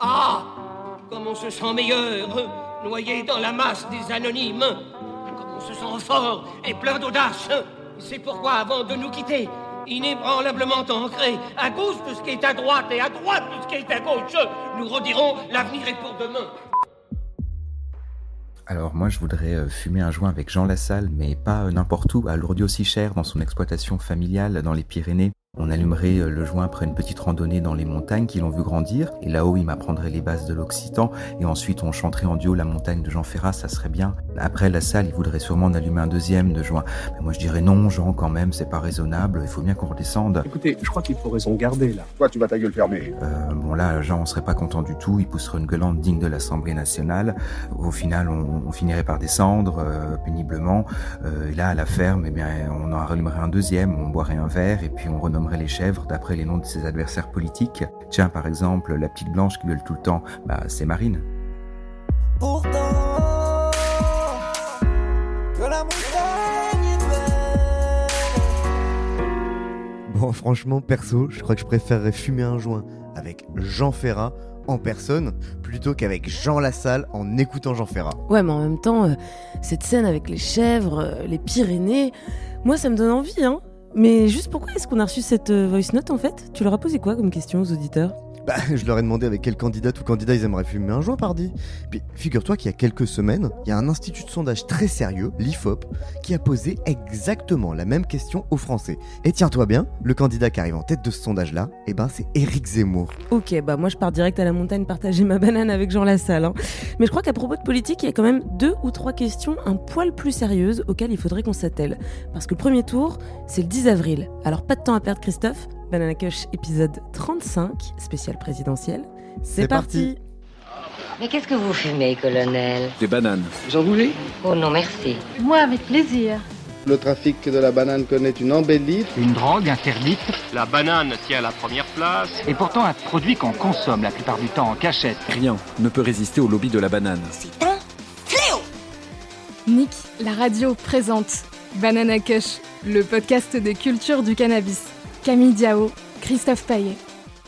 Ah Comme on se sent meilleur, noyé dans la masse des anonymes. Comme on se sent fort et plein d'audace. C'est pourquoi, avant de nous quitter, inébranlablement ancré à gauche de ce qui est à droite et à droite de ce qui est à gauche, nous redirons l'avenir est pour demain. Alors moi je voudrais euh, fumer un joint avec Jean Lassalle, mais pas euh, n'importe où, à Lourdes-Sichère, dans son exploitation familiale dans les Pyrénées. On allumerait euh, le joint après une petite randonnée dans les montagnes qui l'ont vu grandir, et là-haut il m'apprendrait les bases de l'occitan, et ensuite on chanterait en duo la montagne de Jean Ferrat, ça serait bien. Après la salle, il voudrait sûrement en allumer un deuxième de joint. Mais moi je dirais non, Jean quand même, c'est pas raisonnable, il faut bien qu'on redescende. Écoutez, je crois qu'il faut raison garder là. Toi, tu vas ta gueule fermée. Euh, bon là, Jean on serait pas content du tout, il pousserait une gueulante digne de l'Assemblée nationale. Au final, on, on finirait par descendre euh, péniblement. Euh, et là, à la ferme, eh bien, on en rallumerait un deuxième, on boirait un verre, et puis on renommerait les chèvres d'après les noms de ses adversaires politiques. Tiens, par exemple, la petite blanche qui gueule tout le temps, bah, c'est Marine. Pourtant, que la montagne est belle. Bon, franchement, perso, je crois que je préférerais fumer un joint avec Jean Ferrat en personne plutôt qu'avec Jean Lassalle en écoutant Jean Ferrat. Ouais, mais en même temps, euh, cette scène avec les chèvres, euh, les Pyrénées, moi ça me donne envie, hein. Mais juste pourquoi est-ce qu'on a reçu cette euh, voice note en fait? Tu leur as posé quoi comme question aux auditeurs? Bah, je leur ai demandé avec quel candidat ou candidat ils aimeraient fumer un joint, pardi. Puis, figure-toi qu'il y a quelques semaines, il y a un institut de sondage très sérieux, l'IFOP, qui a posé exactement la même question aux Français. Et tiens-toi bien, le candidat qui arrive en tête de ce sondage-là, eh ben, c'est Éric Zemmour. Ok, bah moi je pars direct à la montagne partager ma banane avec Jean Lassalle. hein. Mais je crois qu'à propos de politique, il y a quand même deux ou trois questions un poil plus sérieuses auxquelles il faudrait qu'on s'attelle. Parce que le premier tour, c'est le 10 avril. Alors pas de temps à perdre Christophe, Banana Cush épisode 35, spécial présidentiel. C'est parti. parti. Mais qu'est-ce que vous fumez, colonel? Des bananes. Vous en voulez? Oh non, merci. Moi, avec plaisir. Le trafic de la banane connaît une embellie. Une drogue interdite La banane tient la première place. et pourtant un produit qu'on consomme la plupart du temps en cachette. Rien ne peut résister au lobby de la banane. C'est un fléau Nick, la radio présente Banana Kush, le podcast de culture du cannabis. Camille Diao, Christophe Paillet.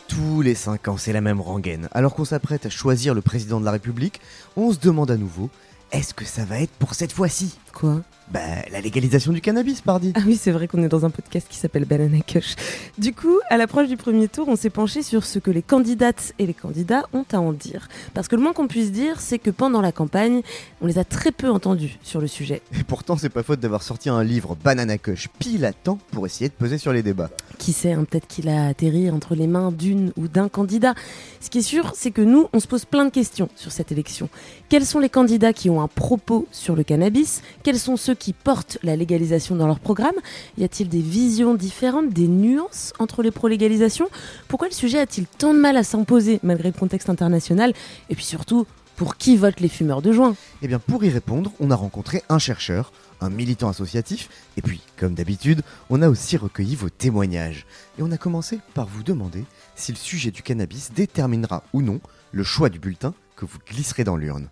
Tous les 5 ans, c'est la même rengaine. Alors qu'on s'apprête à choisir le président de la République, on se demande à nouveau est-ce que ça va être pour cette fois-ci? Quoi Bah, la légalisation du cannabis, pardi. Ah oui, c'est vrai qu'on est dans un podcast qui s'appelle Banana Kush. Du coup, à l'approche du premier tour, on s'est penché sur ce que les candidates et les candidats ont à en dire. Parce que le moins qu'on puisse dire, c'est que pendant la campagne, on les a très peu entendus sur le sujet. Et pourtant, c'est pas faute d'avoir sorti un livre Banana Kush pile à temps pour essayer de peser sur les débats. Qui sait, hein, peut-être qu'il a atterri entre les mains d'une ou d'un candidat. Ce qui est sûr, c'est que nous, on se pose plein de questions sur cette élection. Quels sont les candidats qui ont un propos sur le cannabis? Quels sont ceux qui portent la légalisation dans leur programme Y a-t-il des visions différentes, des nuances entre les pro-légalisations? Pourquoi le sujet a-t-il tant de mal à s'imposer malgré le contexte international? Et puis surtout, pour qui votent les fumeurs de joint? Eh bien, pour y répondre, on a rencontré un chercheur, un militant associatif, et puis, comme d'habitude, on a aussi recueilli vos témoignages. Et on a commencé par vous demander si le sujet du cannabis déterminera ou non le choix du bulletin que vous glisserez dans l'urne.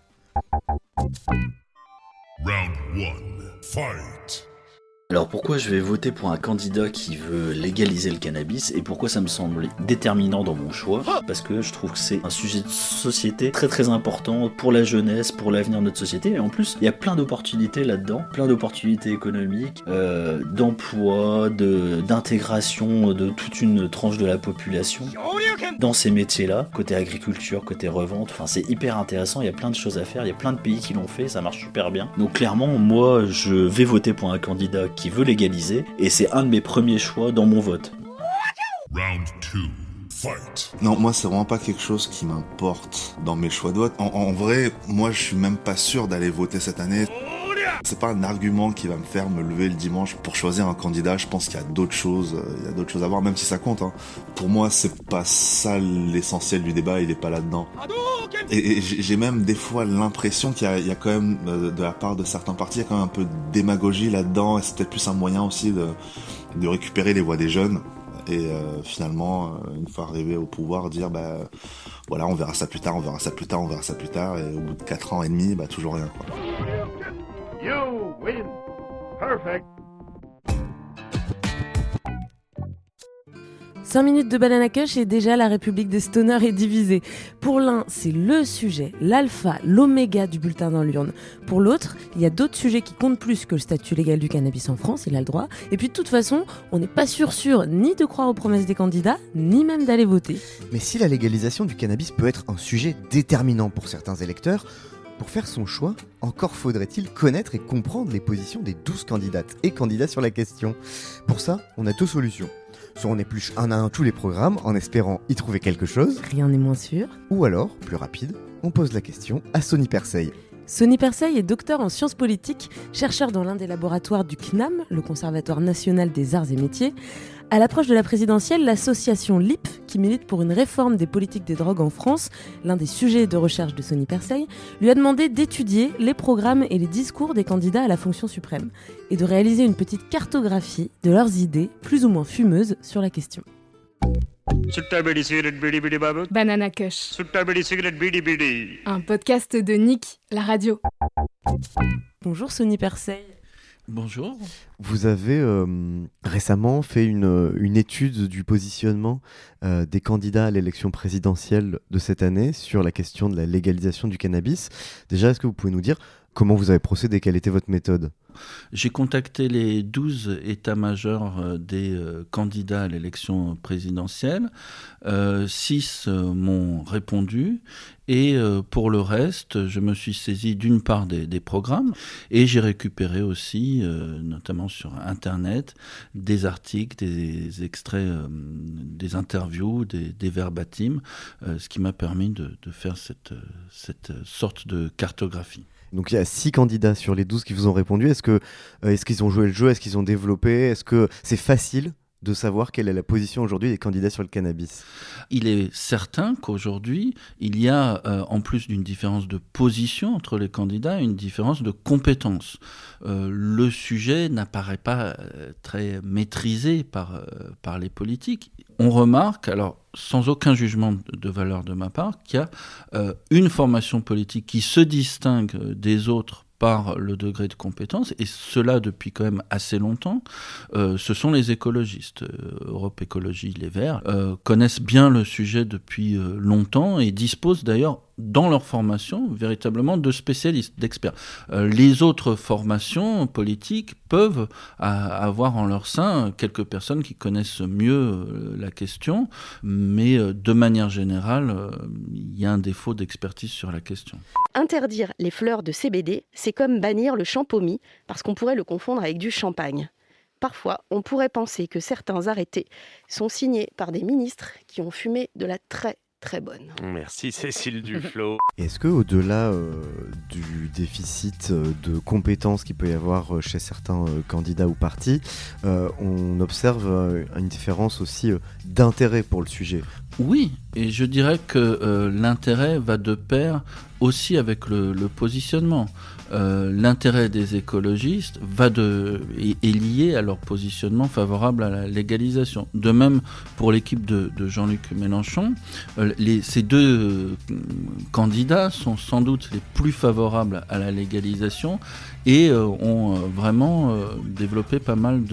Round one, fight. Alors pourquoi je vais voter pour un candidat qui veut légaliser le cannabis et pourquoi ça me semble déterminant dans mon choix? Parce que je trouve que c'est un sujet de société très très important pour la jeunesse, pour l'avenir de notre société. Et en plus il y a plein d'opportunités là-dedans, plein d'opportunités économiques, euh, d'emploi, de- d'intégration de, toute une tranche de la population dans ces métiers-là, côté agriculture, côté revente, enfin c'est hyper intéressant, il y a plein de choses à faire, il y a plein de pays qui l'ont fait, ça marche super bien. Donc clairement, moi je vais voter pour un candidat qui veut légaliser et c'est un de mes premiers choix dans mon vote. Round two, fight. Non, moi, c'est vraiment pas quelque chose qui m'importe dans mes choix de vote. En, en vrai, moi, je suis même pas sûr d'aller voter cette année. C'est pas un argument qui va me faire me lever le dimanche pour choisir un candidat. Je pense qu'il y a d'autres choses, euh, il y a d'autres choses à voir, même si ça compte. Hein. Pour moi, c'est pas ça l'essentiel du débat. Il est pas là-dedans. Et, j'ai même des fois l'impression qu'il y, a quand même euh, de la part de certains partis, il y a quand même un peu de démagogie là-dedans. Et c'est peut-être plus un moyen aussi de, récupérer les voix des jeunes et euh, finalement une fois arrivé au pouvoir dire bah voilà on verra ça plus tard on verra ça plus tard on verra ça plus tard et au bout de 4 ans et demi bah toujours rien quoi. You win. Perfect. 5 minutes de banana cush et déjà la République des stoners est divisée. Pour l'un, c'est le sujet, l'alpha, l'oméga du bulletin dans l'urne. Pour l'autre, il y a d'autres sujets qui comptent plus que le statut légal du cannabis en France, il a le droit. Et puis de toute façon, on n'est pas sûr sûr ni de croire aux promesses des candidats, ni même d'aller voter. Mais si la légalisation du cannabis peut être un sujet déterminant pour certains électeurs, pour faire son choix, encore faudrait-il connaître et comprendre les positions des 12 candidates et candidats sur la question. Pour ça, on a deux solutions. Soit on épluche un à un tous les programmes en espérant y trouver quelque chose. Rien n'est moins sûr. Ou alors, plus rapide, on pose la question à Sony Persey. Sony Persey est docteur en sciences politiques, chercheur dans l'un des laboratoires du CNAM, le Conservatoire national des arts et métiers. À l'approche de la présidentielle, l'association LIP, qui milite pour une réforme des politiques des drogues en France, l'un des sujets de recherche de Sony Persey, lui a demandé d'étudier les programmes et les discours des candidats à la fonction suprême et de réaliser une petite cartographie de leurs idées, plus ou moins fumeuses, sur la question. Banana Kush. Un podcast de Nick, la radio. Bonjour Sony Persey. Bonjour. Vous avez euh, récemment fait une, une, étude du positionnement euh, des candidats à l'élection présidentielle de cette année sur la question de la légalisation du cannabis. Déjà, est-ce que vous pouvez nous dire comment vous avez procédé? Quelle était votre méthode? J'ai contacté les 12 états-majors euh, des euh, candidats à l'élection présidentielle. Euh, six m'ont répondu. Et pour le reste, je me suis saisi d'une part des, programmes et j'ai récupéré aussi, notamment sur Internet, des articles, des extraits, des interviews, des, des ce qui m'a permis de, de faire cette, cette sorte de cartographie. Donc il y a six candidats sur les 12 qui vous ont répondu. Est-ce que euh, est-ce qu'ils ont joué le jeu? Est-ce qu'ils ont développé? Est-ce que c'est facile de savoir quelle est la position aujourd'hui des candidats sur le cannabis Il est certain qu'aujourd'hui, il y a, euh, en plus d'une différence de position entre les candidats, une différence de compétences. Euh, le sujet n'apparaît pas euh, très maîtrisé par, par les politiques. On remarque, alors sans aucun jugement de valeur de ma part, qu'il y a une formation politique qui se distingue des autres par le degré de compétence, et cela depuis quand même assez longtemps, euh, ce sont les écologistes. Euh, Europe Écologie Les Verts euh, connaissent bien le sujet depuis longtemps et disposent d'ailleurs dans leur formation véritablement de spécialistes, d'experts. Euh, les autres formations politiques peuvent avoir en leur sein quelques personnes qui connaissent mieux euh, la question, mais euh, de manière générale, il y a un défaut d'expertise sur la question. Interdire les fleurs de CBD, c'est comme bannir le champomis, parce qu'on pourrait le confondre avec du champagne. Parfois, on pourrait penser que certains arrêtés sont signés par des ministres qui ont fumé de la très très bonne. Merci Cécile Duflo. Est-ce que au-delà euh, du déficit euh, de compétences qu'il peut y avoir euh, chez certains euh, candidats ou partis, euh, on observe euh, une différence aussi d'intérêt pour le sujet? Oui, et je dirais que l'intérêt va de pair aussi avec le, le positionnement. Euh, l'intérêt des écologistes va de, est, est, lié à leur positionnement favorable à la légalisation. De même pour l'équipe de, Jean-Luc Mélenchon, euh, ces deux euh, candidats sont sans doute les plus favorables à la légalisation et ont vraiment développé pas mal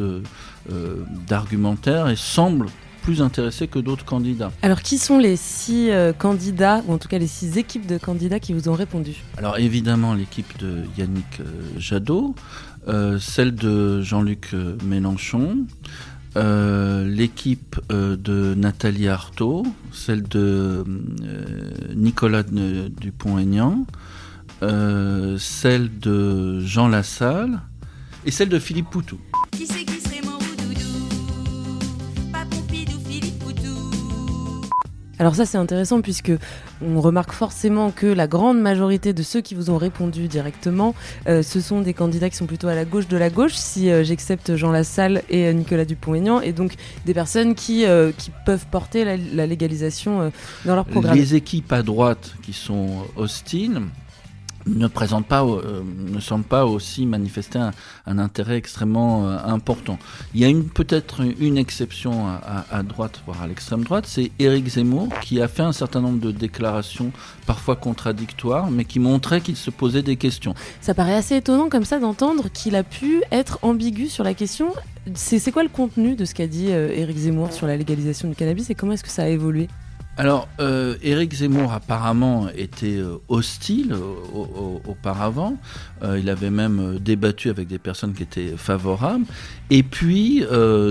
d'argumentaires et semblent plus intéressés que d'autres candidats. Alors qui sont les six euh, candidats, ou en tout cas les six équipes de candidats qui vous ont répondu? Alors évidemment l'équipe de Yannick euh, Jadot, euh, celle de Jean-Luc Mélenchon, l'équipe de Nathalie Arthaud, celle de Nicolas Dupont-Aignan, celle de Jean Lassalle et celle de Philippe Poutou. Alors ça c'est intéressant puisque on remarque forcément que la grande majorité de ceux qui vous ont répondu directement, euh, ce sont des candidats qui sont plutôt à la gauche de la gauche, si euh, j'accepte Jean Lassalle et euh, Nicolas Dupont-Aignan, et donc des personnes qui, euh, qui peuvent porter la, la légalisation dans leur programme. Les équipes à droite qui sont hostiles ne présentent pas, euh, ne semblent pas aussi manifester un, intérêt extrêmement euh, important. Il y a peut-être une exception à, droite, voire à l'extrême droite, c'est Éric Zemmour qui a fait un certain nombre de déclarations parfois contradictoires, mais qui montraient qu'il se posait des questions. Ça paraît assez étonnant comme ça d'entendre qu'il a pu être ambigu sur la question. C'est c'est quoi le contenu de ce qu'a dit euh, Éric Zemmour sur la légalisation du cannabis et comment est-ce que ça a évolué? Alors, euh, Éric Zemmour apparemment était euh, hostile au- au- auparavant. Euh, il avait même euh, débattu avec des personnes qui étaient favorables. Et puis,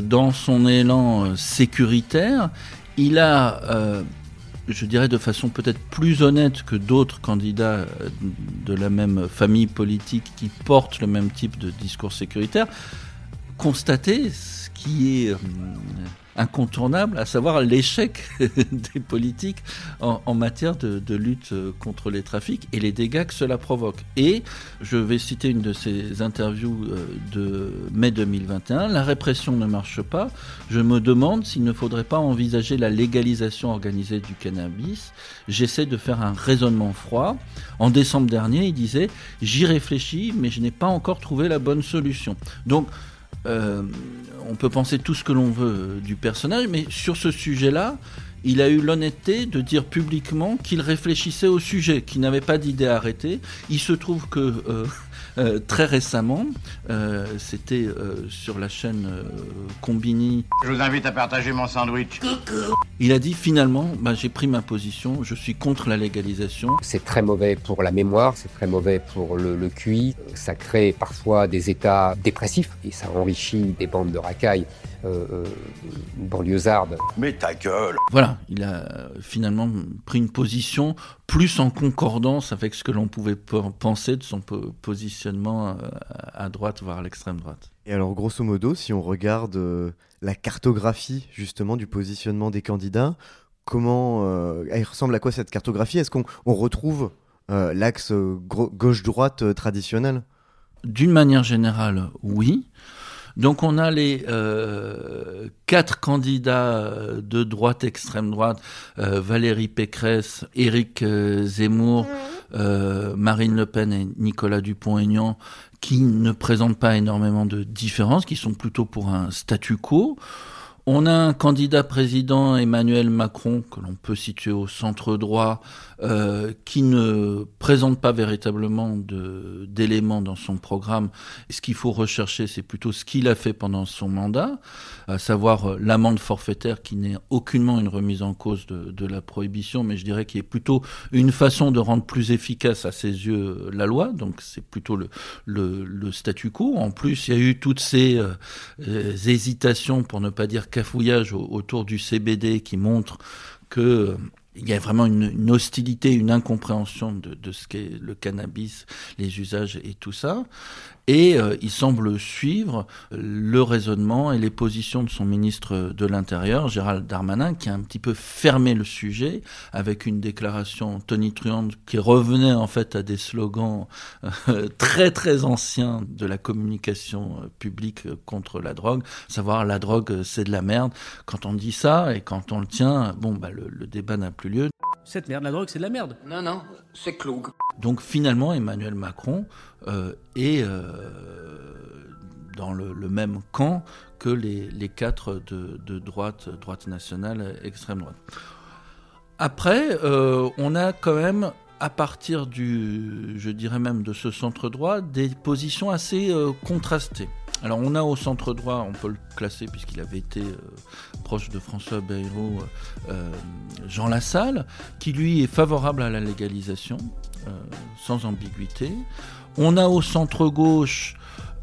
dans son élan sécuritaire, il a, je dirais de façon peut-être plus honnête que d'autres candidats de la même famille politique qui portent le même type de discours sécuritaire, constaté ce qui est incontournable, à savoir l'échec des politiques en, matière de, lutte contre les trafics et les dégâts que cela provoque. Et je vais citer une de ces interviews euh, de mai 2021, la répression ne marche pas, je me demande s'il ne faudrait pas envisager la légalisation organisée du cannabis. J'essaie de faire un raisonnement froid. En décembre dernier, il disait, j'y réfléchis, mais je n'ai pas encore trouvé la bonne solution. Donc, euh, on peut penser tout ce que l'on veut euh, du personnage, mais sur ce sujet-là, il a eu l'honnêteté de dire publiquement qu'il réfléchissait au sujet, qu'il n'avait pas d'idée arrêtée. Il se trouve que euh, euh, très récemment, euh, c'était euh, sur la chaîne euh, Combini, Je vous invite à partager mon sandwich. il a dit finalement, bah, j'ai pris ma position, je suis contre la légalisation. C'est très mauvais pour la mémoire, c'est très mauvais pour le, le QI. Ça crée parfois des états dépressifs et ça enrichit des bandes de racailles euh, euh, banlieusardes. Mais ta gueule Voilà, il a finalement pris une position plus en concordance avec ce que l'on pouvait pe- penser de son po- positionnement euh, à droite, voire à l'extrême droite. Et alors, grosso modo, si on regarde euh, la cartographie justement du positionnement des candidats, comment euh, elle ressemble à quoi cette cartographie? Est-ce qu'on on retrouve euh, l'axe gauche-droite traditionnel? D'une manière générale, oui. Donc on a les euh, quatre candidats euh, de droite, extrême droite, euh, Valérie Pécresse, Éric Zemmour, euh, Marine Le Pen et Nicolas Dupont-Aignan, qui ne présentent pas énormément de différences, qui sont plutôt pour un statu quo. On a un candidat président, Emmanuel Macron, que l'on peut situer au centre droit, euh, qui ne présente pas véritablement d'éléments dans son programme. Et ce qu'il faut rechercher, c'est plutôt ce qu'il a fait pendant son mandat, à savoir euh, l'amende forfaitaire qui n'est aucunement une remise en cause de, la prohibition, mais je dirais qu'il est plutôt une façon de rendre plus efficace à ses yeux euh, la loi. Donc c'est plutôt le, statu quo. En plus, il y a eu toutes ces hésitations, pour ne pas dire autour du CBD qui montrent que euh, il y a vraiment une, hostilité, une incompréhension de ce qu'est le cannabis, les usages et tout ça. Et euh, il semble suivre le raisonnement et les positions de son ministre de l'Intérieur, Gérald Darmanin, qui a un petit peu fermé le sujet avec une déclaration tonitruante qui revenait en fait à des slogans euh, très très anciens de la communication euh, publique contre la drogue, savoir la drogue c'est de la merde. Quand on dit ça et quand on le tient, bon bah le débat n'a plus lieu. Cette merde, la drogue, c'est de la merde. Non, non, c'est Cloug. Donc finalement, Emmanuel Macron euh, est euh, dans le, le même camp que les, les quatre de, de droite, droite nationale, extrême droite. Après, euh, on a quand même, à partir du, je dirais même de ce centre droit, des positions assez euh, contrastées. Alors on a au centre droit, on peut le classer puisqu'il avait été euh, proche de François Bayrou, euh, Jean Lassalle, qui lui est favorable à la légalisation, euh, sans ambiguïté. On a au centre gauche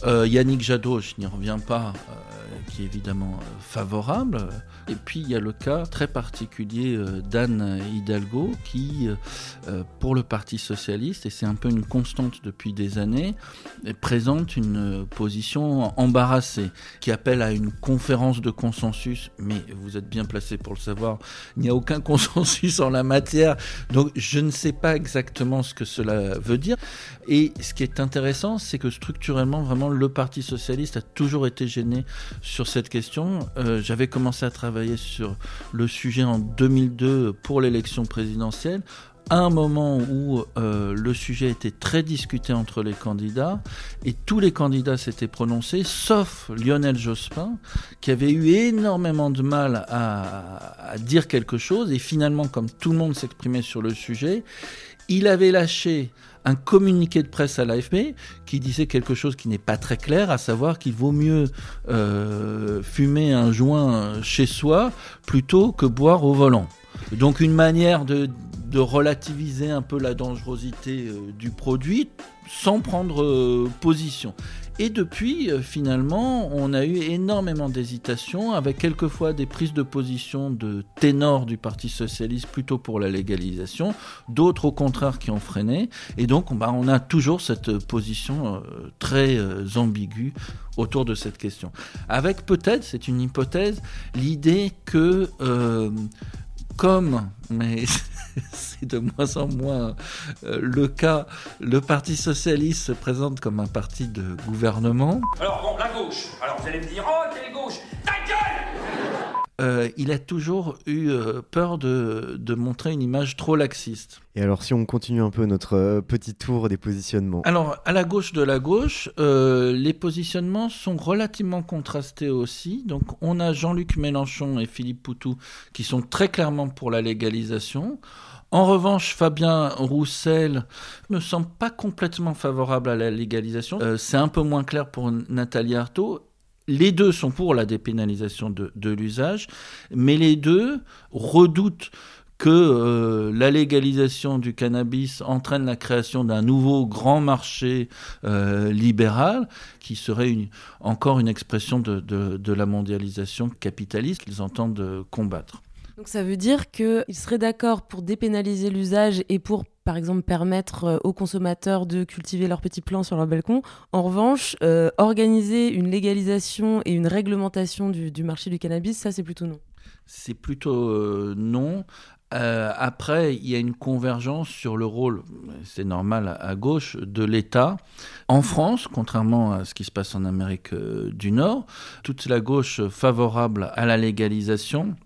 Euh, Yannick Jadot, je n'y reviens pas, euh, qui est évidemment euh, favorable. Et puis il y a le cas très particulier euh, d'Anne Hidalgo qui, euh, euh, pour le Parti socialiste, et c'est un peu une constante depuis des années, présente une position embarrassée, qui appelle à une conférence de consensus, mais vous êtes bien placé pour le savoir, il n'y a aucun consensus en la matière, donc je ne sais pas exactement ce que cela veut dire. Et ce qui est intéressant, c'est que structurellement, vraiment, le Parti socialiste a toujours été gêné sur cette question. J'avais commencé à travailler sur le sujet en 2002 pour l'élection présidentielle. À un moment où euh, le sujet était très discuté entre les candidats et tous les candidats s'étaient prononcés, sauf Lionel Jospin, qui avait eu énormément de mal à, à dire quelque chose. Et finalement, comme tout le monde s'exprimait sur le sujet, il avait lâché un communiqué de presse à l'AFP qui disait quelque chose qui n'est pas très clair, à savoir qu'il vaut mieux euh, fumer un joint chez soi plutôt que boire au volant. Donc une manière de, relativiser un peu la dangerosité euh, du produit sans prendre euh, position. Et depuis, euh, finalement, on a eu énormément d'hésitations, avec quelquefois des prises de position de ténors du Parti socialiste plutôt pour la légalisation, d'autres au contraire qui ont freiné. Et donc, bah, on a toujours cette position euh, très euh, ambiguë autour de cette question. Avec peut-être, c'est une hypothèse, l'idée que euh, comme, mais c'est de moins en moins euh, le cas, le Parti socialiste se présente comme un parti de gouvernement. Alors bon, la gauche. Alors vous allez me dire, oh, quelle gauche Ta gueule Euh, il a toujours eu euh, peur de, de montrer une image trop laxiste. Et alors, si on continue un peu notre euh, petit tour des positionnements. Alors, à la gauche de la gauche, euh, les positionnements sont relativement contrastés aussi. Donc, on a Jean-Luc Mélenchon et Philippe Poutou qui sont très clairement pour la légalisation. En revanche, Fabien Roussel ne semble pas complètement favorable à la légalisation. Euh, C'est un peu moins clair pour Nathalie Arthaud. Les deux sont pour la dépénalisation de, l'usage, mais les deux redoutent que euh, la légalisation du cannabis entraîne la création d'un nouveau grand marché euh, libéral qui serait encore une expression de la mondialisation capitaliste qu'ils entendent euh, combattre. Donc ça veut dire qu'ils seraient d'accord pour dépénaliser l'usage et pour, par exemple, permettre euh, aux consommateurs de cultiver leurs petits plants sur leur balcon. En revanche, euh, organiser une légalisation et une réglementation du, marché du cannabis, ça c'est plutôt non. C'est plutôt euh, non. Après, il y a une convergence sur le rôle, c'est normal à, gauche, de l'État. En France, contrairement à ce qui se passe en Amérique du Nord, toute la gauche favorable à la légalisation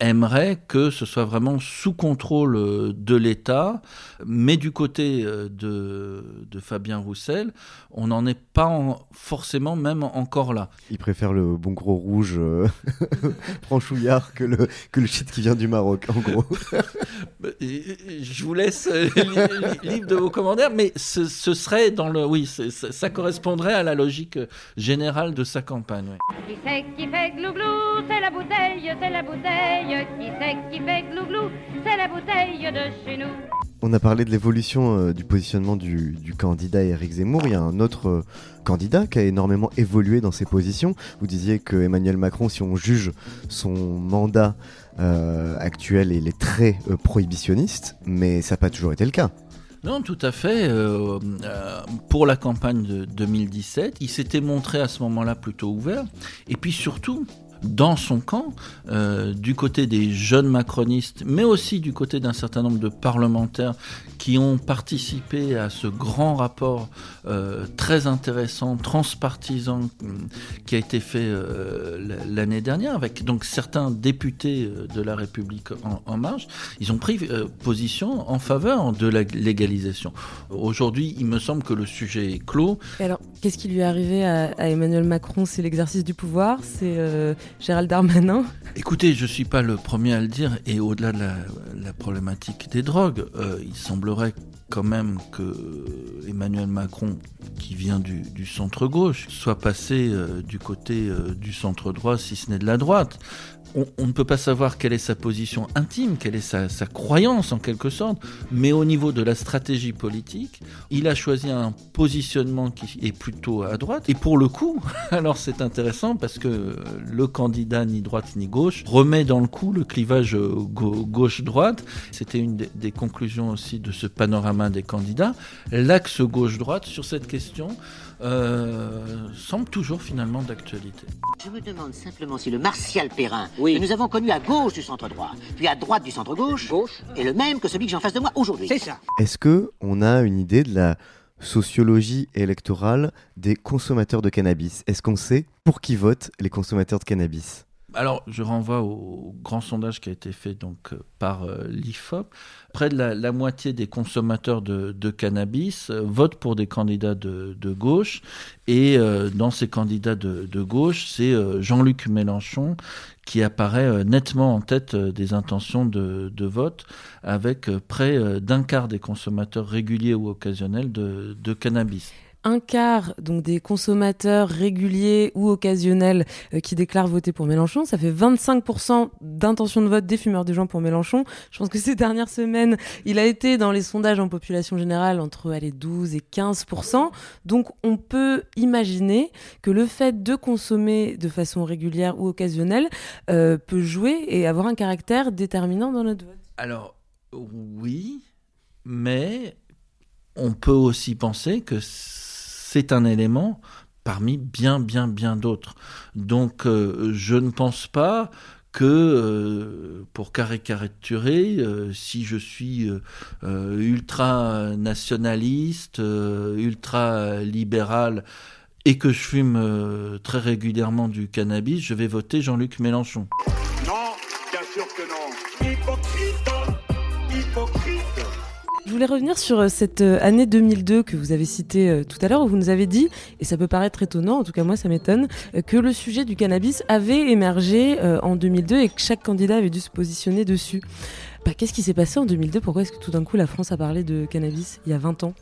aimerait que ce soit vraiment sous contrôle euh, de l'État, mais du côté euh, de, de Fabien Roussel, on n'en est pas en- forcément même encore là. Il préfère le bon gros rouge euh, franchouillard que le, que le shit qui vient du Maroc, en gros. Euh, Je vous laisse li- li- libre de vos commentaires, mais ce, ce serait dans le... Oui, ça, ça correspondrait à la logique générale de sa campagne. oui. Qui qui fait glouglou C'est la bouteille, c'est la bouteille. Qui fait glouglou C'est la bouteille de chez nous. On a parlé de l'évolution euh, du positionnement du, du candidat Éric Zemmour. Il y a un autre euh, candidat qui a énormément évolué dans ses positions. Vous disiez que Emmanuel Macron, si on juge son mandat euh, actuel, il est très euh, prohibitionniste, mais ça n'a pas toujours été le cas. Non, tout à fait. euh, euh, pour la campagne de 2017, il s'était montré à ce moment-là plutôt ouvert. Et puis surtout, dans son camp, euh, du côté des jeunes macronistes, mais aussi du côté d'un certain nombre de parlementaires qui ont participé à ce grand rapport euh, très intéressant, transpartisan, hum, qui a été fait euh, l'année dernière, avec donc certains députés euh, de la République en, en marche, ils ont pris euh, position en faveur de la légalisation. Aujourd'hui, il me semble que le sujet est clos. Et alors, qu'est-ce qui lui est arrivé à, à Emmanuel Macron? C'est l'exercice du pouvoir? C'est euh, Gérald Darmanin? Écoutez, je suis pas le premier à le dire, et au-delà de la, la problématique des drogues, euh, il semblerait quand même que Emmanuel Macron, qui vient du, du centre-gauche, soit passé euh, du côté euh, du centre-droit, si ce n'est de la droite. On, ne peut pas savoir quelle est sa position intime, quelle est sa, croyance en quelque sorte, mais au niveau de la stratégie politique, il a choisi un positionnement qui est plutôt à droite. Et pour le coup, alors c'est intéressant parce que le candidat ni droite ni gauche remet dans le coup le clivage gauche-droite. C'était une des conclusions aussi de ce panorama des candidats. L'axe gauche-droite sur cette question euh, semble toujours finalement d'actualité. Je me demande simplement si le Martial Perrin oui. que nous avons connu à gauche du centre droit, puis à droite du centre gauche, gauche. est le même que celui que j'ai en face de moi aujourd'hui. C'est ça. Est-ce que on a une idée de la sociologie électorale des consommateurs de cannabis? Est-ce qu'on sait pour qui votent les consommateurs de cannabis? Alors, je renvoie au grand sondage qui a été fait donc euh, par euh, l'IFOP. Près de la, moitié des consommateurs de, cannabis euh, votent pour des candidats de, gauche. Et dans ces candidats de, gauche, c'est Jean-Luc Mélenchon qui apparaît nettement en tête des intentions de, vote, avec près d'un quart des consommateurs réguliers ou occasionnels de cannabis un quart donc des consommateurs réguliers ou occasionnels euh, qui déclarent voter pour Mélenchon. Ça fait 25% d'intention de vote des fumeurs de joint pour Mélenchon. Je pense que ces dernières semaines, il a été dans les sondages en population générale entre allez, 12 et 15%. Donc on peut imaginer que le fait de consommer de façon régulière ou occasionnelle euh, peut jouer et avoir un caractère déterminant dans notre vote. Alors oui, mais on peut aussi penser que c'est un élément parmi bien, bien, bien d'autres. Donc, euh, je ne pense pas que, euh, pour caricaturer, euh, si je suis euh, ultra nationaliste, ultra libéral, et que je fume très régulièrement du cannabis, je vais voter Jean-Luc Mélenchon. Voulais revenir sur cette année 2002 que vous avez citée tout à l'heure, où vous nous avez dit, et ça peut paraître étonnant, en tout cas moi ça m'étonne, que le sujet du cannabis avait émergé en 2002 et que chaque candidat avait dû se positionner dessus. Bah, Qu'est-ce qui s'est passé en 2002 Pourquoi est-ce que tout d'un coup la France a parlé de cannabis il y a 20 ans?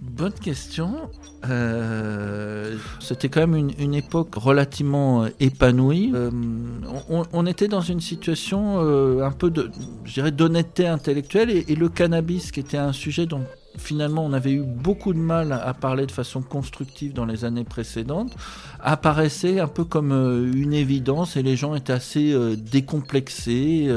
Bonne question. Euh, C'était quand même une, époque relativement épanouie. Euh, on, était dans une situation euh, un peu d'honnêteté intellectuelle et, et, le cannabis, qui était un sujet dont finalement on avait eu beaucoup de mal à parler de façon constructive dans les années précédentes, apparaissait un peu comme une évidence et les gens étaient assez décomplexés.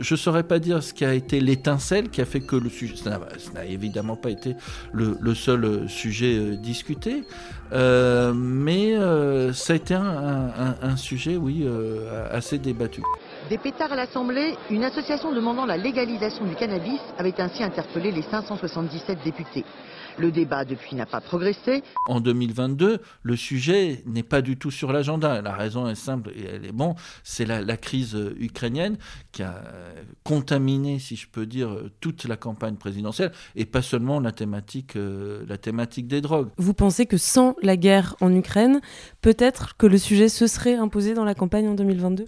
Je ne saurais pas dire ce qui a été l'étincelle qui a fait que le sujet, ça n'a évidemment pas été le, seul sujet discuté, euh, mais euh, ça a été un, un, sujet, oui, euh, assez débattu. Des pétards à l'Assemblée, une association demandant la légalisation du cannabis avait ainsi interpellé les 577 députés. Le débat depuis n'a pas progressé. En 2022, le sujet n'est pas du tout sur l'agenda. La raison est simple et elle est bon, c'est la, la, crise ukrainienne qui a contaminé, si je peux dire, toute la campagne présidentielle et pas seulement la thématique, euh, la thématique des drogues. Vous pensez que sans la guerre en Ukraine, peut-être que le sujet se serait imposé dans la campagne en 2022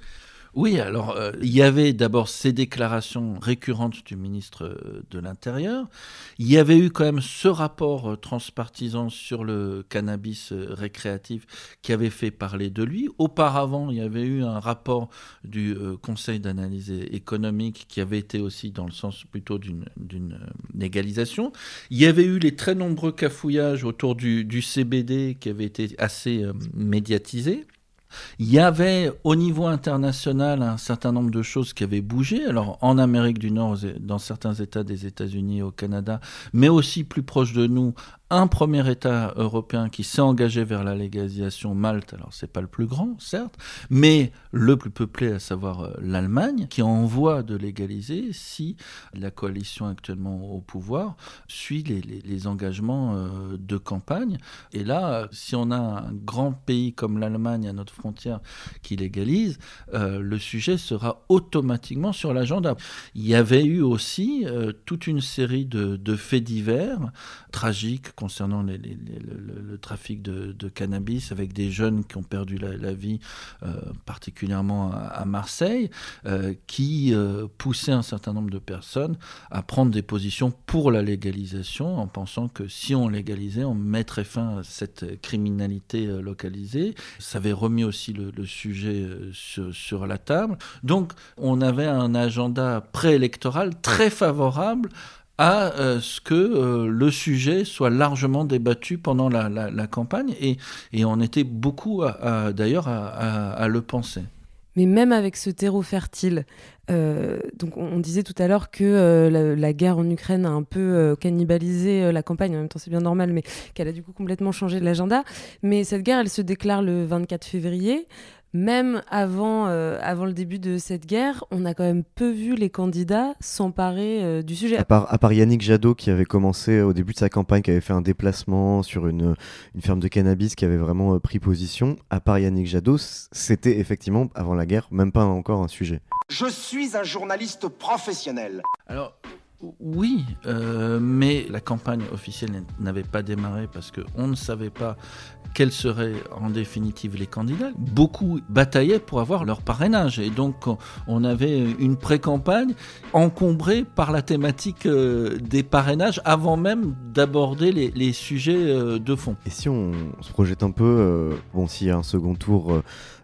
oui, alors euh, il y avait d'abord ces déclarations récurrentes du ministre euh, de l'Intérieur. Il y avait eu quand même ce rapport euh, transpartisan sur le cannabis récréatif qui avait fait parler de lui. Auparavant, il y avait eu un rapport du Conseil d'analyse économique qui avait été aussi dans le sens plutôt d'une légalisation. Il y avait eu les très nombreux cafouillages autour du, CBD qui avaient été assez médiatisés. Il y avait au niveau international un certain nombre de choses qui avaient bougé. Alors en Amérique du Nord, dans certains États des États-Unis, au Canada, mais aussi plus proche de nous, un premier État européen qui s'est engagé vers la légalisation, Malte, alors c'est pas le plus grand, certes, mais le plus peuplé, à savoir euh, l'Allemagne, qui envoie de légaliser si la coalition actuellement au pouvoir suit les, engagements euh, de campagne. Et là, si on a un grand pays comme l'Allemagne à notre frontière qui légalise, euh, le sujet sera automatiquement sur l'agenda. Il y avait eu aussi toute une série de faits divers tragiques concernant le, trafic de, cannabis, avec des jeunes qui ont perdu la, vie, euh, particulièrement à, Marseille, euh, qui euh, poussaient un certain nombre de personnes à prendre des positions pour la légalisation, en pensant que si on légalisait, on mettrait fin à cette criminalité localisée. Ça avait remis aussi le, sujet sur la table. Donc, on avait un agenda préélectoral très favorable à euh, ce que euh, le sujet soit largement débattu pendant la, campagne et, on était beaucoup d'ailleurs à, le penser. Mais même avec ce terreau fertile, euh, donc on, disait tout à l'heure que la, la, guerre en Ukraine a un peu cannibalisé la campagne, en même temps c'est bien normal, mais qu'elle a du coup complètement changé l'agenda. Mais cette guerre, elle se déclare le 24 février même avant, euh, avant le début de cette guerre, on a quand même peu vu les candidats s'emparer euh, du sujet. À part, à part, Yannick Jadot qui avait commencé au début de sa campagne, qui avait fait un déplacement sur une, une ferme de cannabis, qui avait vraiment euh, pris position, à part Yannick Jadot, c'était effectivement, avant la guerre, même pas encore un sujet. Je suis un journaliste professionnel. Alors, oui, euh, mais la campagne officielle n'avait pas démarré parce qu'on ne savait pas quels seraient en définitive les candidats. Beaucoup bataillaient pour avoir leur parrainage et donc on avait une pré-campagne encombrée par la thématique euh, des parrainages avant même d'aborder les, les, sujets euh, de fond. Et si on se projette un peu, euh, bon s'il y a un second tour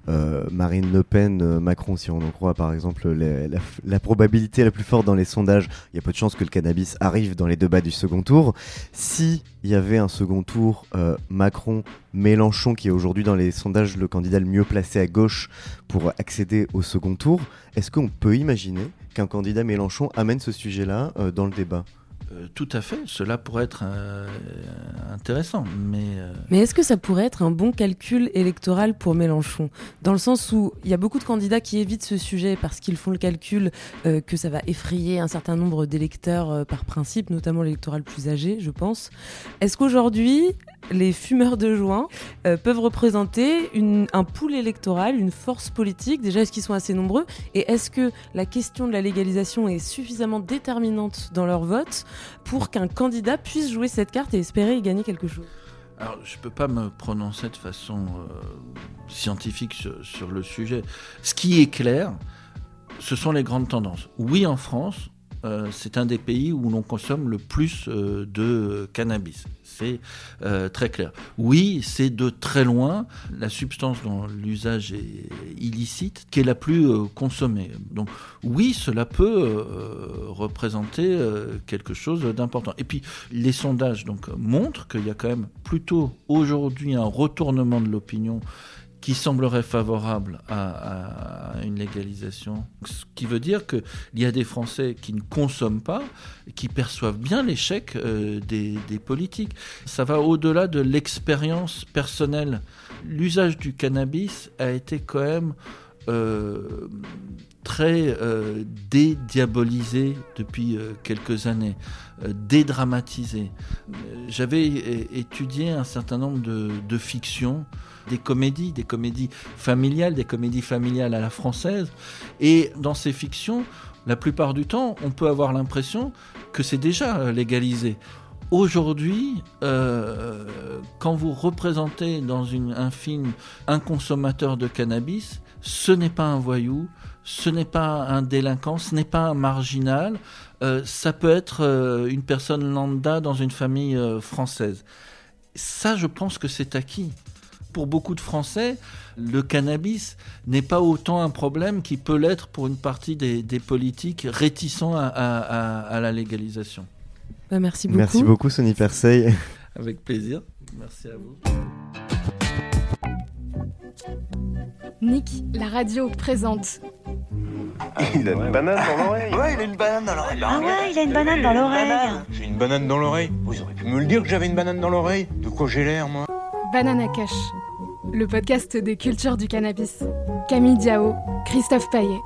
euh, Marine Le Pen, euh, Macron, si on en croit par exemple la, probabilité la plus forte dans les sondages, il y a peu de chances que le cannabis arrive dans les débats du second tour. Si y avait un second tour, euh, Macron, Mélenchon, qui est aujourd'hui dans les sondages le candidat le mieux placé à gauche pour accéder au second tour, est-ce qu'on peut imaginer qu'un candidat Mélenchon amène ce sujet-là dans le débat? Euh, tout à fait, cela pourrait être euh, intéressant, mais... Euh... Mais est-ce que ça pourrait être un bon calcul électoral pour Mélenchon? Dans le sens où il y a beaucoup de candidats qui évitent ce sujet parce qu'ils font le calcul que ça va effrayer un certain nombre d'électeurs par principe, notamment l'électorat le plus âgé, je pense. Est-ce qu'aujourd'hui, les fumeurs de joint euh, peuvent représenter un pool électoral, une force politique Déjà, est-ce qu'ils sont assez nombreux? Et est-ce que la question de la légalisation est suffisamment déterminante dans leur vote pour qu'un candidat puisse jouer cette carte et espérer y gagner quelque chose? Alors, je ne peux pas me prononcer de façon euh, scientifique sur, sur, le sujet. Ce qui est clair, ce sont les grandes tendances. Oui, en France, euh, c'est un des pays où l'on consomme le plus euh, de cannabis. C'est euh, très clair. Oui, c'est de très loin la substance dont l'usage est illicite qui est la plus consommée. Donc oui, cela peut représenter quelque chose d'important. Et puis les sondages donc montrent qu'il y a quand même plutôt aujourd'hui un retournement de l'opinion qui semblerait favorable à, une légalisation. Ce qui veut dire qu'il y a des Français qui ne consomment pas, qui perçoivent bien l'échec euh, des, politiques. Ça va au-delà de l'expérience personnelle. L'usage du cannabis a été quand même euh, très euh, dédiabolisé depuis euh, quelques années, dédramatisé. J'avais étudié un certain nombre de, fictions, des comédies, des comédies familiales, des comédies familiales à la française, et dans ces fictions, la plupart du temps, on peut avoir l'impression que c'est déjà légalisé. Aujourd'hui, euh, quand vous représentez dans une, un film un consommateur de cannabis, ce n'est pas un voyou, ce n'est pas un délinquant, ce n'est pas un marginal, euh, ça peut être euh, une personne lambda dans une famille euh, française. Ça, je pense que c'est acquis. Pour beaucoup de Français, le cannabis n'est pas autant un problème qu'il peut l'être pour une partie des, des politiques réticents à, à, à, la légalisation. Bah, merci beaucoup. Merci beaucoup, Sonny Persey. Avec plaisir. Merci à vous. Nick, la radio présente. Il a une banane dans l'oreille. Ouais, il a une banane dans l'oreille. Ah ouais, il a une banane dans l'oreille. J'ai une banane dans l'oreille. Vous auriez pu me le dire que j'avais une banane dans l'oreille. De quoi j'ai l'air, moi? Banana Cash, le podcast des cultures du cannabis. Camille Diao, Christophe Paillet.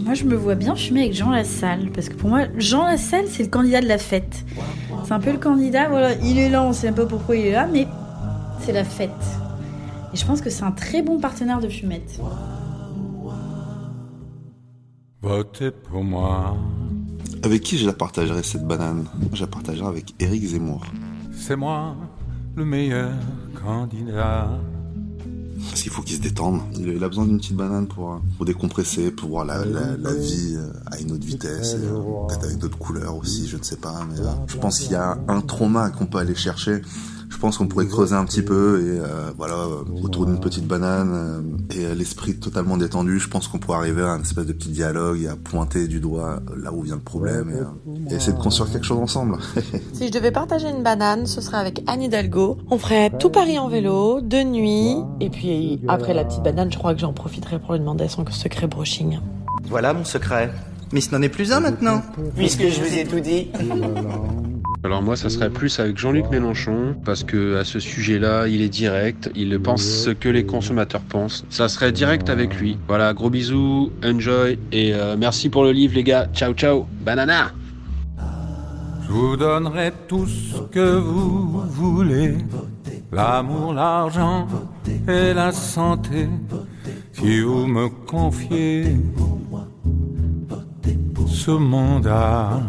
Moi, je me vois bien fumer avec Jean Lassalle, parce que pour moi, Jean Lassalle, c'est le candidat de la fête. C'est un peu le candidat, voilà, il est là, on sait un peu pourquoi il est là, mais c'est la fête. Et je pense que c'est un très bon partenaire de fumette. Votez pour moi. Avec qui je la partagerai cette banane? Je la partagerai avec Éric Zemmour. C'est moi le meilleur candidat. Parce qu'il faut qu'il se détende. Il a besoin d'une petite banane pour, pour décompresser, pour voir la, la, vie euh, à une autre vitesse, euh, peut-être avec d'autres couleurs aussi, je ne sais pas. Mais euh, je pense qu'il y a un trauma qu'on peut aller chercher je pense qu'on pourrait creuser un petit peu et euh, voilà euh, autour d'une petite banane euh, et l'esprit totalement détendu. Je pense qu'on pourrait arriver à un espèce de petit dialogue et à pointer du doigt là où vient le problème et, et essayer de construire quelque chose ensemble. si je devais partager une banane, ce serait avec Anne Hidalgo. On ferait tout Paris en vélo, de nuit, et puis après la petite banane, je crois que j'en profiterai pour lui demander son secret brushing. Voilà mon secret. Mais ce n'en est plus un maintenant, puisque je vous ai tout dit. Alors moi, ça serait plus avec Jean-Luc Mélenchon, parce que à ce sujet-là, il est direct, il pense ce que les consommateurs pensent. Ça serait direct avec lui. Voilà, gros bisous, enjoy, et euh, merci pour le livre les gars. Ciao ciao, banana Je vous donnerai tout ce que vous voulez, l'amour, l'argent et la santé, si vous me confiez ce mandat.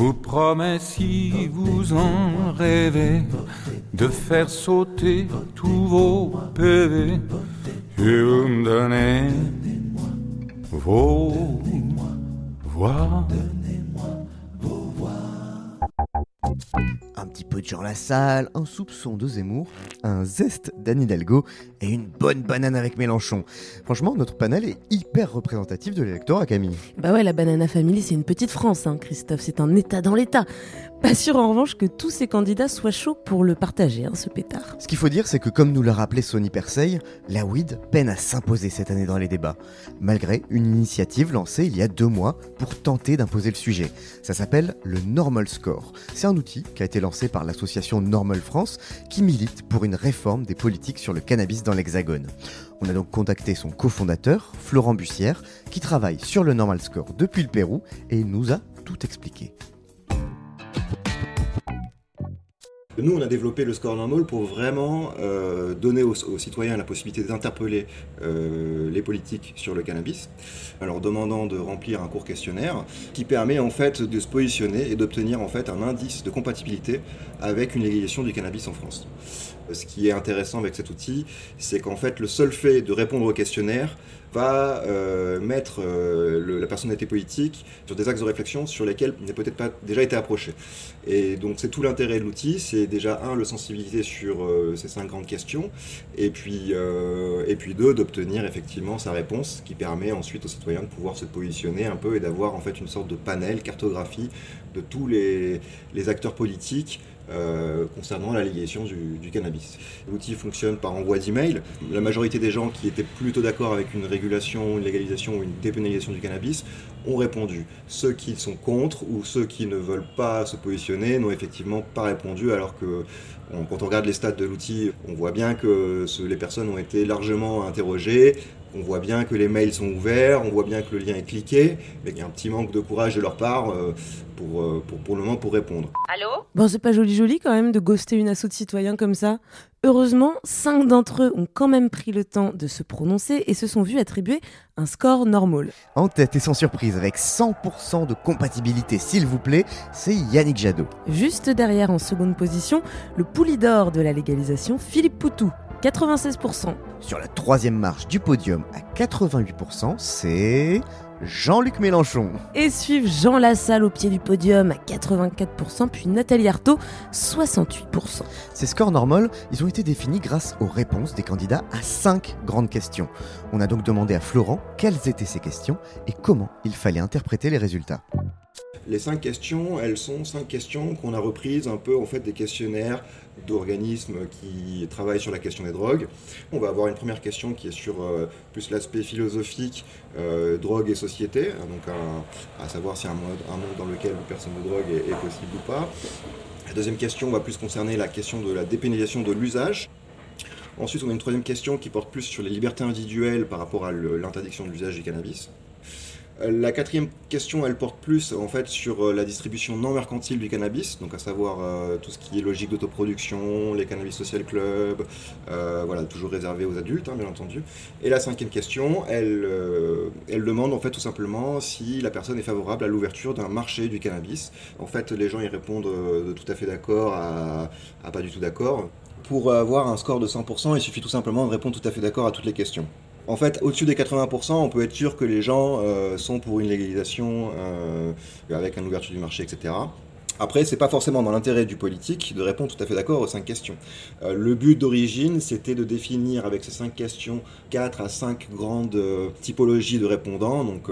Vous promets, si vous en rêvez, de faire sauter tous vos PV, et vous me donnez vos voix. Un petit peu de Jean Lassalle, un soupçon de Zemmour, un zeste d'Anne Hidalgo et une bonne banane avec Mélenchon. Franchement, notre panel est hyper représentatif de l'électorat, Camille. Bah ouais, la Banana Family, c'est une petite France, hein, Christophe. C'est un État dans l'État. Pas sûr en revanche que tous ces candidats soient chauds pour le partager, hein, ce pétard. Ce qu'il faut dire, c'est que comme nous l'a rappelé Sony Persey, la weed peine à s'imposer cette année dans les débats, malgré une initiative lancée il y a deux mois pour tenter d'imposer le sujet. Ça s'appelle le Normal Score. C'est un outil qui a été lancé par l'association Normal France qui milite pour une réforme des politiques sur le cannabis dans l'Hexagone. On a donc contacté son cofondateur, Florent Bussière, qui travaille sur le Normal Score depuis le Pérou et nous a tout expliqué. Nous, on a développé le score normal pour vraiment euh, donner aux, citoyens la possibilité d'interpeller euh, les politiques sur le cannabis, en leur demandant de remplir un court questionnaire qui permet en fait de se positionner et d'obtenir en fait un indice de compatibilité avec une légalisation du cannabis en France. Ce qui est intéressant avec cet outil, c'est qu'en fait le seul fait de répondre au questionnaire va euh, mettre euh, la personnalité politique sur des axes de réflexion sur lesquels il n'a peut-être pas déjà été approché. Et donc c'est tout l'intérêt de l'outil, c'est déjà un, le sensibiliser sur euh, ces cinq grandes questions, et puis, euh, et puis deux, d'obtenir effectivement sa réponse qui permet ensuite aux citoyens de pouvoir se positionner un peu et d'avoir en fait une sorte de panel, cartographie de tous les, les acteurs politiques euh, concernant la légalisation du, cannabis. L'outil fonctionne par envoi d'email. La majorité des gens qui étaient plutôt d'accord avec une régulation, une légalisation ou une dépénalisation du cannabis ont répondu. Ceux qui sont contre ou ceux qui ne veulent pas se positionner n'ont effectivement pas répondu alors que quand on regarde les stats de l'outil, on voit bien que les personnes ont été largement interrogées, on voit bien que les mails sont ouverts, on voit bien que le lien est cliqué, mais qu'il y a un petit manque de courage de leur part euh, pour, euh, pour, pour, le moment pour répondre. Allô? Bon, c'est pas joli joli quand même de ghoster une assaut de citoyens comme ça. Heureusement, cinq d'entre eux ont quand même pris le temps de se prononcer et se sont vus attribuer un score normal. En tête et sans surprise, avec 100% de compatibilité, s'il vous plaît, c'est Yannick Jadot. Juste derrière, en seconde position, le poulidor de la légalisation, Philippe Poutou, 96%. Sur la troisième marche du podium à 88%, c'est Jean-Luc Mélenchon. Et suivent Jean Lassalle au pied du podium à 84%, puis Nathalie Arthaud, 68%. Ces scores normaux, ils ont été définis grâce aux réponses des candidats à cinq grandes questions. On a donc demandé à Florent quelles étaient ces questions et comment il fallait interpréter les résultats. Les cinq questions, elles sont cinq questions qu'on a reprises un peu en fait des questionnaires d'organismes qui travaillent sur la question des drogues. On va avoir une première question qui est sur euh, plus l'aspect philosophique, euh, drogue et société, hein, donc à savoir si un monde, un monde dans lequel une personne de drogue est, est possible ou pas. La deuxième question va plus concerner la question de la dépénalisation de l'usage. Ensuite, on a une troisième question qui porte plus sur les libertés individuelles par rapport à l'interdiction de l'usage du cannabis. La quatrième question, elle porte plus en fait sur euh, la distribution non mercantile du cannabis, donc à savoir euh, tout ce qui est logique d'autoproduction, les cannabis social club, euh, voilà, toujours réservé aux adultes, hein, bien entendu. Et la cinquième question, elle, demande en fait tout simplement si la personne est favorable à l'ouverture d'un marché du cannabis. En fait, les gens y répondent de tout à fait d'accord à, à pas du tout d'accord. Pour avoir un score de 100%, il suffit tout simplement de répondre tout à fait d'accord à toutes les questions. En fait, au-dessus des 80%, on peut être sûr que les gens euh, sont pour une légalisation euh, avec une ouverture du marché, etc. Après, c'est pas forcément dans l'intérêt du politique de répondre tout à fait d'accord aux cinq questions. Euh, le but d'origine, c'était de définir avec ces cinq questions quatre à cinq grandes typologies de répondants, donc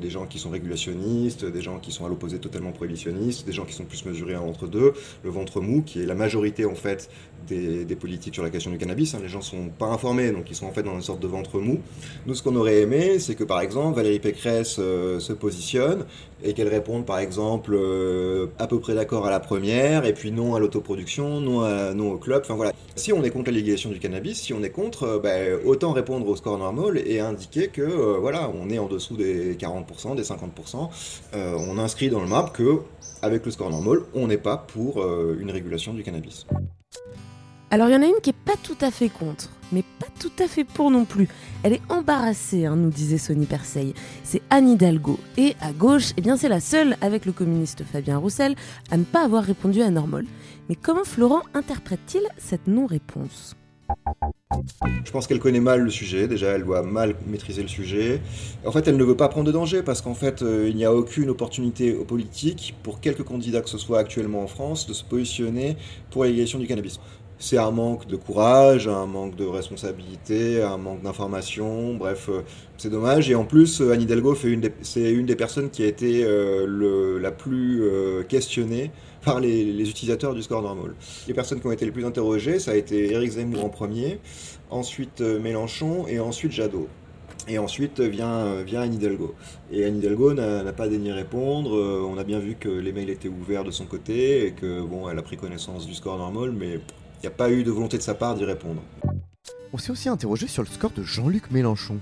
des gens qui sont régulationnistes, des gens qui sont à l'opposé totalement prohibitionnistes, des gens qui sont plus mesurés entre deux, le ventre mou, qui est la majorité en fait des, politiques sur la question du cannabis. hein. Les gens sont pas informés, donc ils sont en fait dans une sorte de ventre mou. Nous, ce qu'on aurait aimé, c'est que par exemple Valérie Pécresse euh, se positionne et qu'elle réponde par exemple euh, à peu près d'accord à la première, et puis non à l'autoproduction, non, non au club. Enfin voilà. Si on est contre la légalisation du cannabis, si on est contre, euh, ben, autant répondre au score normal et indiquer que voilà, on est en dessous des 40%, des 50%. Euh, on inscrit dans le map que avec le score normal, on n'est pas pour une régulation du cannabis. Alors il y en a une qui est pas tout à fait contre, mais pas tout à fait pour non plus. Elle est embarrassée, hein, nous disait Sonny Perseil. C'est Anne Hidalgo. Et à gauche, eh bien c'est la seule, avec le communiste Fabien Roussel, à ne pas avoir répondu à Normol. Mais comment Florent interprète-t-il cette non-réponse? Je pense qu'elle connaît mal le sujet, déjà elle doit mal maîtriser le sujet. En fait, elle ne veut pas prendre de danger parce qu'en fait, euh, il n'y a aucune opportunité aux politiques, pour quelques candidats que ce soit actuellement en France, de se positionner pour légalisation du cannabis. C'est un manque de courage, un manque de responsabilité, un manque d'information, bref, euh, c'est dommage. Et en plus, euh, Anne Hidalgo c'est une des personnes qui a été euh, la plus questionnée par les, utilisateurs du score normal. Les personnes qui ont été les plus interrogées, ça a été Éric Zemmour en premier, ensuite Mélenchon et ensuite Jadot. Et ensuite vient, vient Anne Hidalgo. Et Anne Hidalgo n'a pas daigné répondre. On a bien vu que les mails étaient ouverts de son côté et que bon, elle a pris connaissance du score normal, mais il n'y a pas eu de volonté de sa part d'y répondre. On s'est aussi interrogé sur le score de Jean-Luc Mélenchon.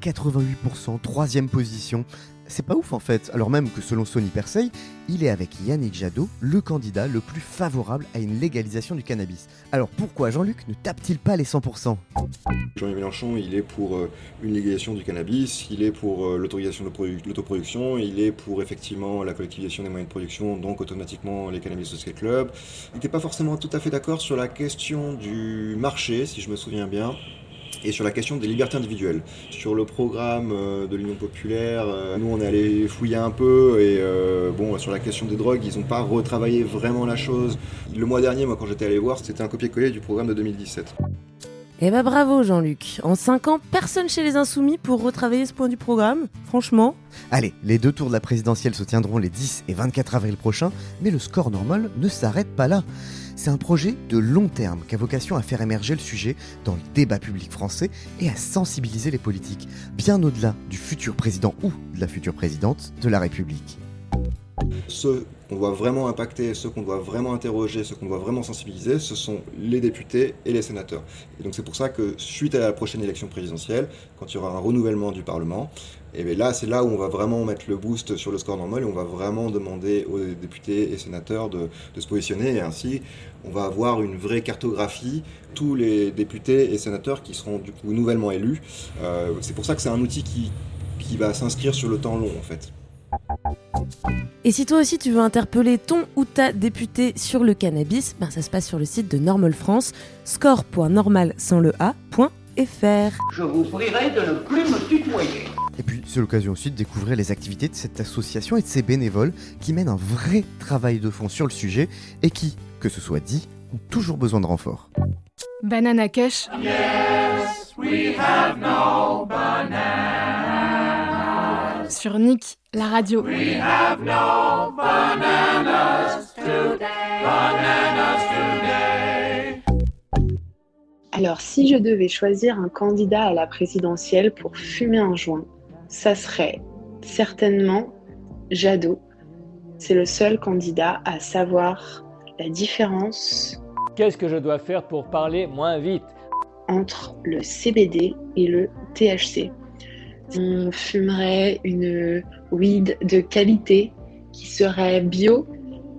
88%, troisième position. C'est pas ouf en fait, alors même que selon Sony Perseil, il est avec Yannick Jadot le candidat le plus favorable à une légalisation du cannabis. Alors pourquoi Jean-Luc ne tape-t-il pas les 100% Jean-Yves Mélenchon, il est pour euh, une légalisation du cannabis, il est pour euh, l'autorisation de produ- l'autoproduction, il est pour effectivement la collectivisation des moyens de production, donc automatiquement les cannabis social club. Il n'était pas forcément tout à fait d'accord sur la question du marché, si je me souviens bien. Et sur la question des libertés individuelles. Sur le programme euh, de l'Union populaire, euh, nous on est allé fouiller un peu et euh, bon sur la question des drogues, ils n'ont pas retravaillé vraiment la chose. Le mois dernier, moi quand j'étais allé voir, c'était un copier-coller du programme de 2017. Eh bah bravo Jean-Luc. En 5 ans, personne chez les Insoumis pour retravailler ce point du programme. Franchement. Allez, les deux tours de la présidentielle se tiendront les 10 et 24 avril prochains, mais le score normal ne s'arrête pas là. C'est un projet de long terme qui a vocation à faire émerger le sujet dans le débat public français et à sensibiliser les politiques, bien au-delà du futur président ou de la future présidente de la République. Qu'on doit vraiment impacter, ceux qu'on doit vraiment interroger, ceux qu'on doit vraiment sensibiliser, ce sont les députés et les sénateurs. Et donc c'est pour ça que suite à la prochaine élection présidentielle, quand il y aura un renouvellement du Parlement, et bien là c'est là où on va vraiment mettre le boost sur le score normal et on va vraiment demander aux députés et sénateurs de, se positionner et ainsi on va avoir une vraie cartographie, tous les députés et sénateurs qui seront du coup nouvellement élus. Euh, c'est pour ça que c'est un outil qui va s'inscrire sur le temps long en fait. Et si toi aussi tu veux interpeller ton ou ta député sur le cannabis, ben ça se passe sur le site de Normal France, score.normal sans le a.fr. Je vous prierai de ne plus me tutoyer. Et puis, c'est l'occasion aussi de découvrir les activités de cette association et de ses bénévoles qui mènent un vrai travail de fond sur le sujet et qui, que ce soit dit, ont toujours besoin de renfort. Banana Kush. Yes, we have no. Sur Nick, la radio. We have no bananas today. Bananas today. Alors, si je devais choisir un candidat à la présidentielle pour fumer un joint, ça serait certainement Jadot. C'est le seul candidat à savoir la différence Qu'est-ce que je dois faire pour parler moins vite? entre le CBD et le THC. On fumerait une weed de qualité qui serait bio,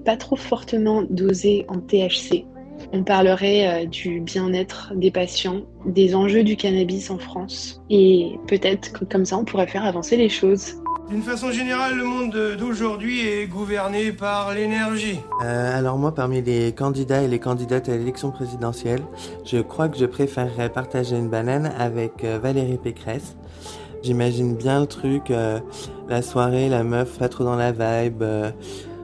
pas trop fortement dosée en THC. On parlerait euh, du bien-être des patients, des enjeux du cannabis en France. Et peut-être que comme ça, on pourrait faire avancer les choses. D'une façon générale, le monde d'aujourd'hui est gouverné par l'énergie. Euh, alors moi, parmi les candidats et les candidates à l'élection présidentielle, je crois que je préférerais partager une banane avec euh, Valérie Pécresse. J'imagine bien le truc, euh, la soirée, la meuf pas trop dans la vibe,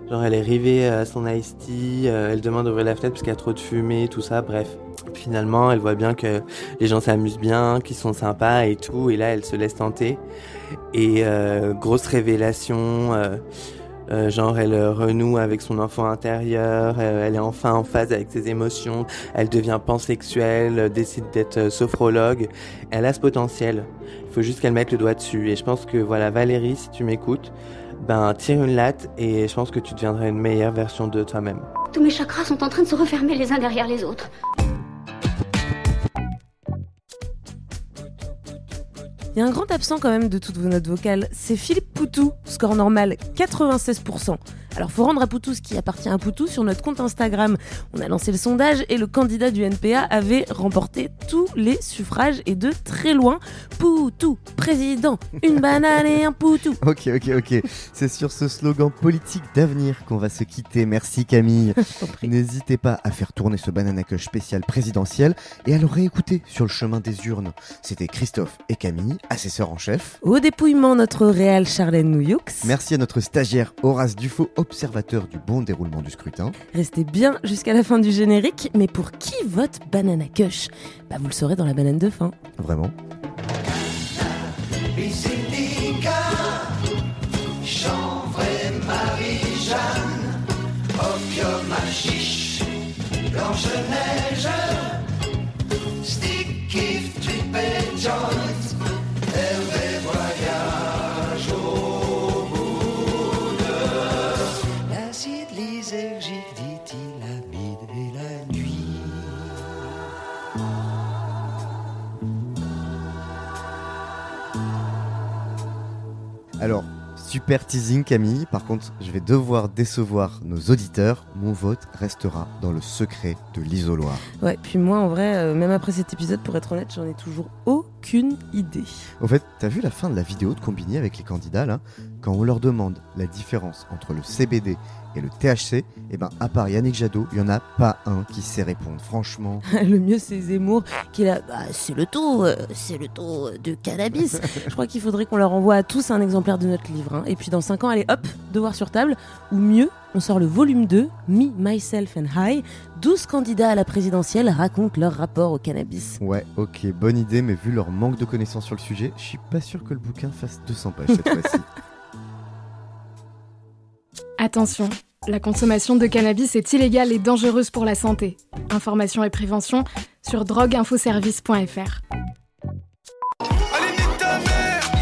genre elle est rivée à son ice tea, elle demande d'ouvrir la fenêtre parce qu'il y a trop de fumée, tout ça, bref. Finalement, elle voit bien que les gens s'amusent bien, qu'ils sont sympas et tout, et là elle se laisse tenter. Et euh, grosse révélation, euh, euh, genre elle renoue avec son enfant intérieur, elle est enfin en phase avec ses émotions, elle devient pansexuelle, décide d'être sophrologue. Elle a ce potentiel. Faut juste qu'elle mette le doigt dessus. Et je pense que voilà, Valérie, si tu m'écoutes, ben tire une latte et je pense que tu deviendras une meilleure version de toi-même. Tous mes chakras sont en train de se refermer les uns derrière les autres. Il y a un grand absent quand même de toutes vos notes vocales, c'est Philippe Poutou, score normal 96%. Alors faut rendre à Poutou ce qui appartient à Poutou. Sur notre compte Instagram, on a lancé le sondage et le candidat du NPA avait remporté tous les suffrages et de très loin. Poutou, président, une banane et un Poutou. Ok, ok, ok. C'est sur ce slogan politique d'avenir qu'on va se quitter. Merci Camille. N'hésitez pas à faire tourner ce banana cush spécial présidentiel et à le réécouter sur le chemin des urnes. C'était Christophe et Camille, assesseurs en chef. Au dépouillement, notre réal Charlène Nouyoux. Merci à notre stagiaire Horace Dufaux observateur du bon déroulement du scrutin. Restez bien jusqu'à la fin du générique, mais pour qui vote Banana Kush? Bah vous le saurez dans la banane de fin. Vraiment Blanche-Neige, stick, if, trip et joint, Alors, super teasing Camille. Par contre, je vais devoir décevoir nos auditeurs. Mon vote restera dans le secret de l'isoloir. Ouais, puis moi en vrai, euh, même après cet épisode, pour être honnête, j'en ai toujours aucune idée. Au fait, t'as vu la fin de la vidéo de Combini avec les candidats là? Quand on leur demande la différence entre le CBD et le THC, et ben à part Yannick Jadot, il y en a pas un qui sait répondre. Franchement. le mieux c'est Zemmour qui est là, bah, c'est le taux, euh, c'est le taux de cannabis. Je crois qu'il faudrait qu'on leur envoie à tous un exemplaire de notre livre. hein. Et puis dans 5 ans, allez hop, devoir sur table. Ou mieux, on sort le volume 2, Me, Myself and High. 12 candidats à la présidentielle racontent leur rapport au cannabis. Ouais, ok, bonne idée, mais vu leur manque de connaissances sur le sujet, je suis pas sûr que le bouquin fasse 200 pages cette fois-ci. Attention, la consommation de cannabis est illégale et dangereuse pour la santé. Information et prévention sur drogueinfoservice.fr. Allez,